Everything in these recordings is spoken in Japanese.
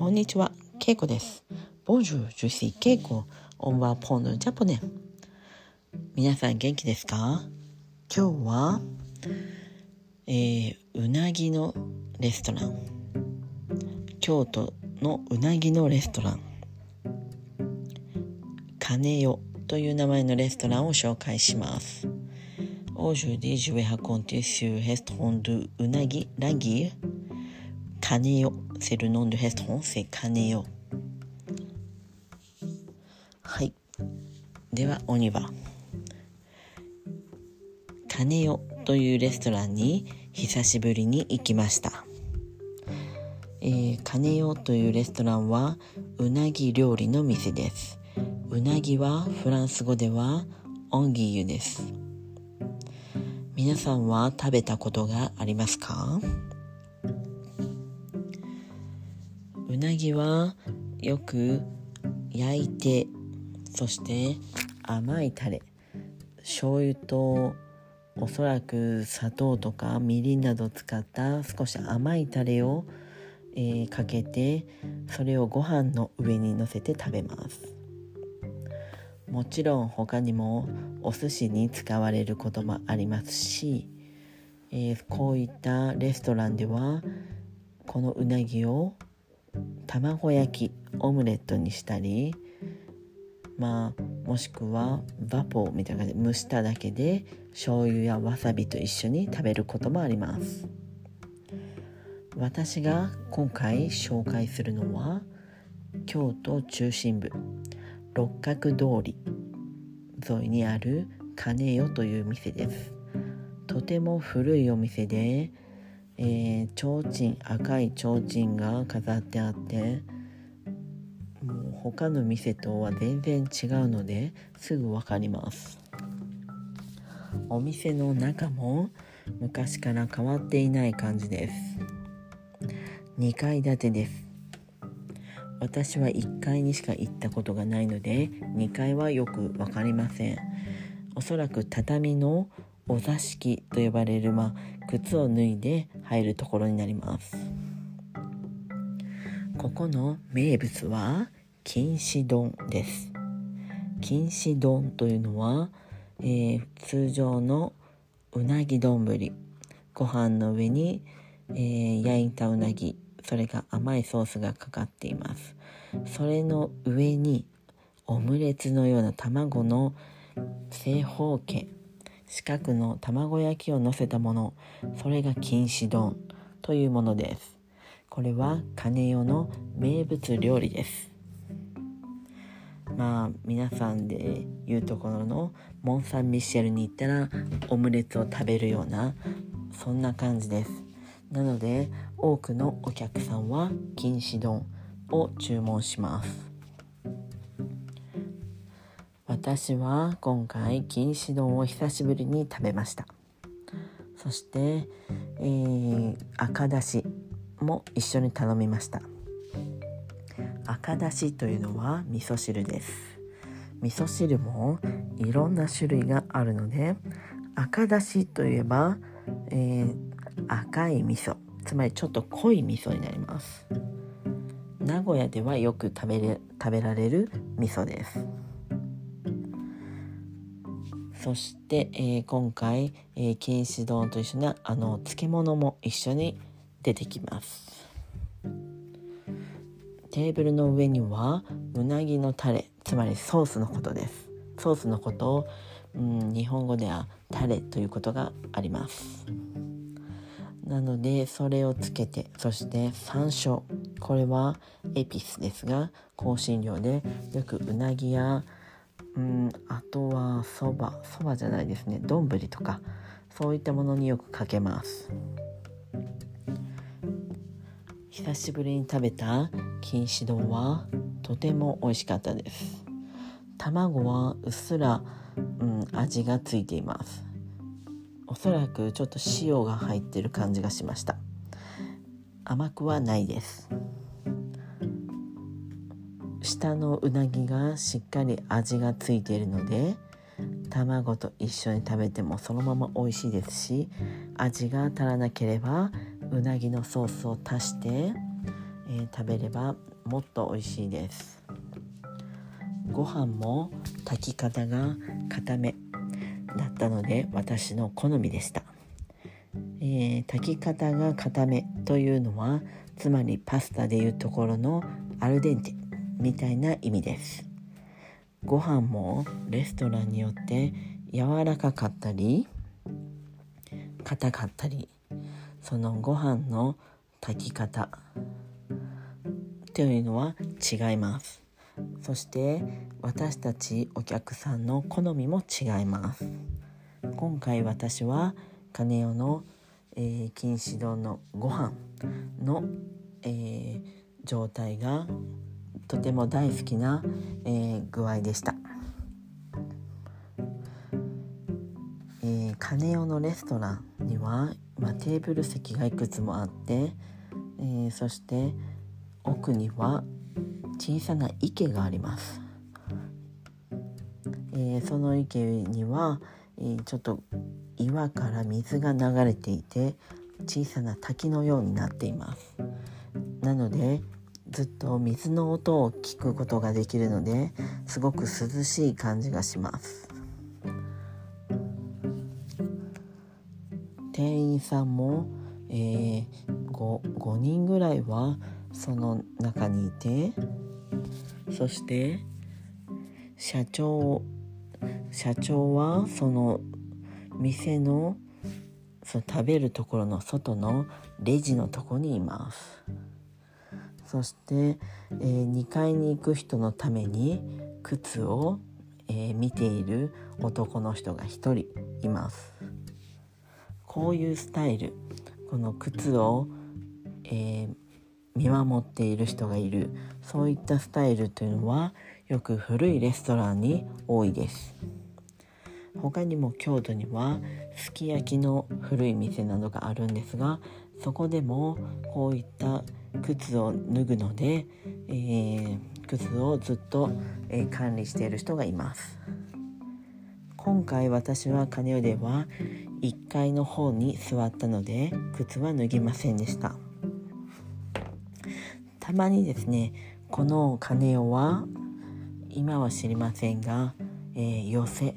こんにちは、ケイコです。Bonjour, je suis Keiko. On va prendre japonais. 皆さん元気ですか今日は、えーうなぎのレストラン。京都のうなぎのレストラン。金代という名前のレストランを紹介します。Aujourd'hui, je vais raconter sur restaurant de Unagi Ragir. Kaneo, c'est le nom du restaurant, c'est Kaneo. はい。では、おには。金代というレストランに久しぶりに行きました。えー、金代というレストランはうなぎ料理の店です。うなぎはフランス語ではオンギユです。皆さんは食べたことがありますかうなぎはよく焼いてそして甘いタレ醤油とおそらく砂糖とかみりんなど使った少し甘いタレを、えーかけてそれをご飯の上にのせて食べます。もちろん他にもお寿司に使われることもありますし、えーこういったレストランではこのうなぎを卵焼きオムレットにしたりまあもしくはバポみたいな感じで蒸しただけで醤油やわさびと一緒に食べることもあります。私が今回紹介するのは京都中心部六角通り沿いにある金代という店です。とても古いお店でえー、提灯赤い提灯が飾ってあってもう他の店とは全然違うのですぐ分かります。お店の中も昔から変わっていない感じです。2階建てです。私は1階にしか行ったことがないので2階はよく分かりません。おそらく畳のお座敷と呼ばれる、まあ、靴を脱いで入るところになります。ここの名物は金糸丼です。金糸丼というのは、えー通常のうなぎ丼。ご飯の上に、えー焼いたうなぎそれが甘いソースがかかっています。それの上にオムレツのような卵の正方形。四角の卵焼きを乗せたもの。それが金糸丼。というものです。これは金代の名物料理です。まあ皆さんで言うところのモン・サン・ミシェルに行ったらオムレツを食べるようなそんな感じです。なので多くのお客さんは金糸丼を注文します。私は今回金糸丼を久しぶりに食べました。そして、えー赤だしも一緒に頼みました。赤だしというのは味噌汁です。味噌汁もいろんな種類があるので赤だしといえば、えー赤い味噌。つまりちょっと濃い味噌になります。名古屋ではよく食べれ食べられる味噌です。そして、えー今回、えー金糸丼と一緒にあの漬物も一緒に出てきます。テーブルの上にはうなぎのタレつまりソースのことです。ソースのことを、うん、日本語ではタレということがあります。なのでそれをつけてそして山椒。これはエピスですが香辛料でよくうなぎやうんあとはそば。そばじゃないですね。丼とか。そういったものによくかけます。久しぶりに食べた金糸丼はとても美味しかったです。卵はうっすら、うん、味がついています。おそらくちょっと塩が入ってる感じがしました。甘くはないです。下のうなぎがしっかり味がついているので卵と一緒に食べてもそのまま美味しいですし味が足らなければうなぎのソースを足して、えー食べればもっと美味しいです。ご飯も炊き方が固めだったので私の好みでした、えー、炊き方が固めというのはつまりパスタでいうところのアルデンテ。みたいな意味です。ご飯もレストランによって柔らかかったり硬かったりそのご飯の炊き方というのは違います。そして私たちお客さんの好みも違います。今回私は金代の、えー、錦糸丼のご飯の、えー、状態がとても大好きな、えー、具合でした、えー、金代のレストランには、まあ、テーブル席がいくつもあって、えー、そして奥には小さな池があります、えー、その池には、えー、ちょっと岩から水が流れていて小さな滝のようになっています。なのでずっと水の音を聞くことができるのですごく涼しい感じがします。店員さんも、えー、5, 5人ぐらいはその中にいてそして社長社長はその店のその食べるところの外のレジのとこにいます。そして、えー、2階に行く人のために靴を、えー、見ている男の人が1人います。こういうスタイル。この靴を、えー、見守っている人がいる。そういったスタイルというのはよく古いレストランに多いです。他にも京都にはすき焼きの古い店などがあるんですがそこでもこういった靴を脱ぐので、えー、靴をずっと、えー、管理している人がいます。今回私はカネオでは1階の方に座ったので靴は脱ぎませんでした。たまにですねこの鐘をは今は知りませんが、えー、寄せ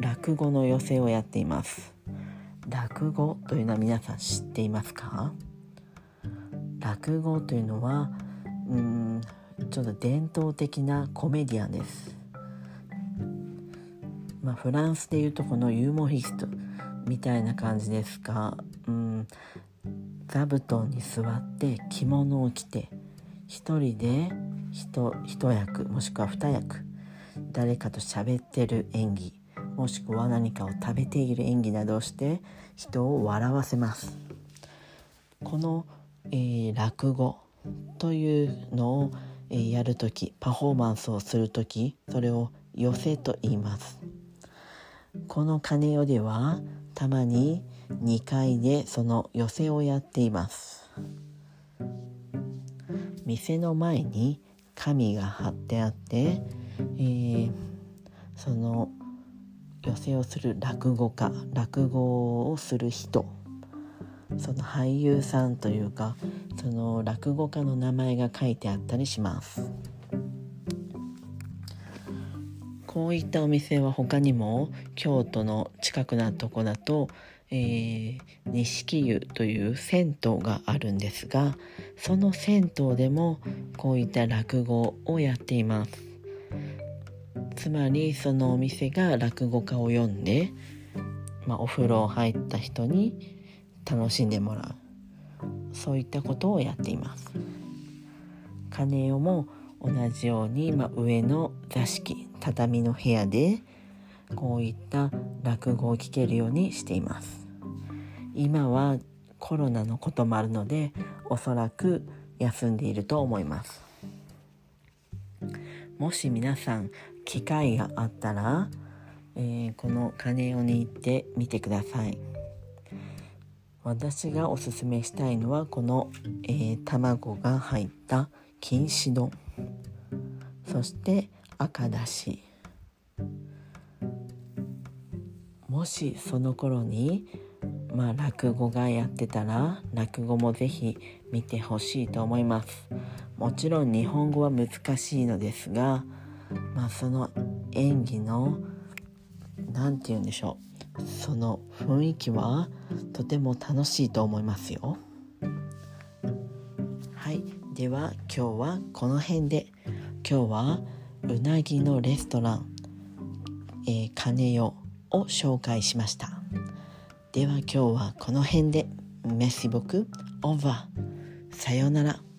落語の寄せをやっています。落語というのは皆さん知っていますか？落語というのはうんちょっと伝統的なコメディアンです、まあ、フランスでいうとこのユーモリストみたいな感じですがうん座布団に座って着物を着て一人で一一役もしくは二役誰かと喋ってる演技。もしくは何かを食べている演技などをして人を笑わせます。この、えー、落語というのを、えー、やる時パフォーマンスをする時それを寄せと言います。この鐘代ではたまに2階でその寄せをやっています。店の前に紙が貼ってあって、えー、その寄せをする落語家落語をする人。その俳優さんというかその落語家の名前が書いてあったりします。こういったお店は他にも京都の近くなとこだとえ錦湯という銭湯があるんですがその銭湯でもこういった落語をやっています。つまりそのお店が落語家を呼んで、まあ、お風呂入った人に楽しんでもらう。そういったことをやっています。金代も同じように、まあ、上の座敷畳の部屋でこういった落語を聞けるようにしています。今はコロナのこともあるのでおそらく休んでいると思います。もし皆さん機会があったら、えー、この鐘をに行ってみてください。私がおすすめしたいのはこの、えー、卵が入った錦糸丼。そして赤だし。もしその頃にまあ落語がやってたら落語もぜひ見てほしいと思います。もちろん日本語は難しいのですがまあその演技の何て言うんでしょう。その雰囲気はとても楽しいと思いますよ。はい。では今日はこの辺で。今日はうなぎのレストラン、えー、金代を紹介しました。では今日はこの辺で。メッシボクオーバーさようなら。